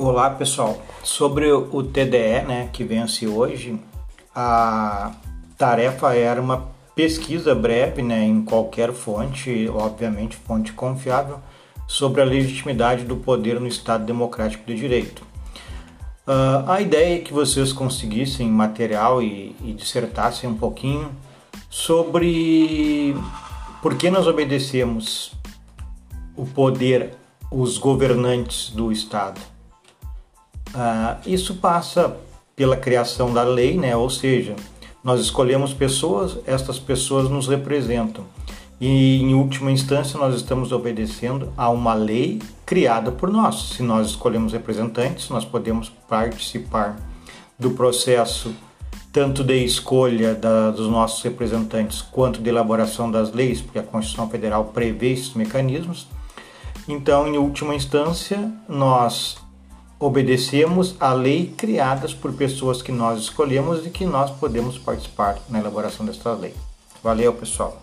Olá pessoal, sobre o TDE, né, que vence hoje, a tarefa era uma pesquisa breve, né, em qualquer fonte, obviamente fonte confiável, sobre a legitimidade do poder no Estado Democrático de Direito. Uh, a ideia é que vocês conseguissem material e, e dissertassem um pouquinho sobre por que nós obedecemos o poder, os governantes do Estado. Uh, isso passa pela criação da lei, né? ou seja, nós escolhemos pessoas, estas pessoas nos representam. E em última instância, nós estamos obedecendo a uma lei criada por nós. Se nós escolhemos representantes, nós podemos participar do processo tanto de escolha da, dos nossos representantes quanto de elaboração das leis, porque a Constituição Federal prevê esses mecanismos. Então, em última instância, nós obedecemos a lei criadas por pessoas que nós escolhemos e que nós podemos participar na elaboração desta lei. Valeu, pessoal!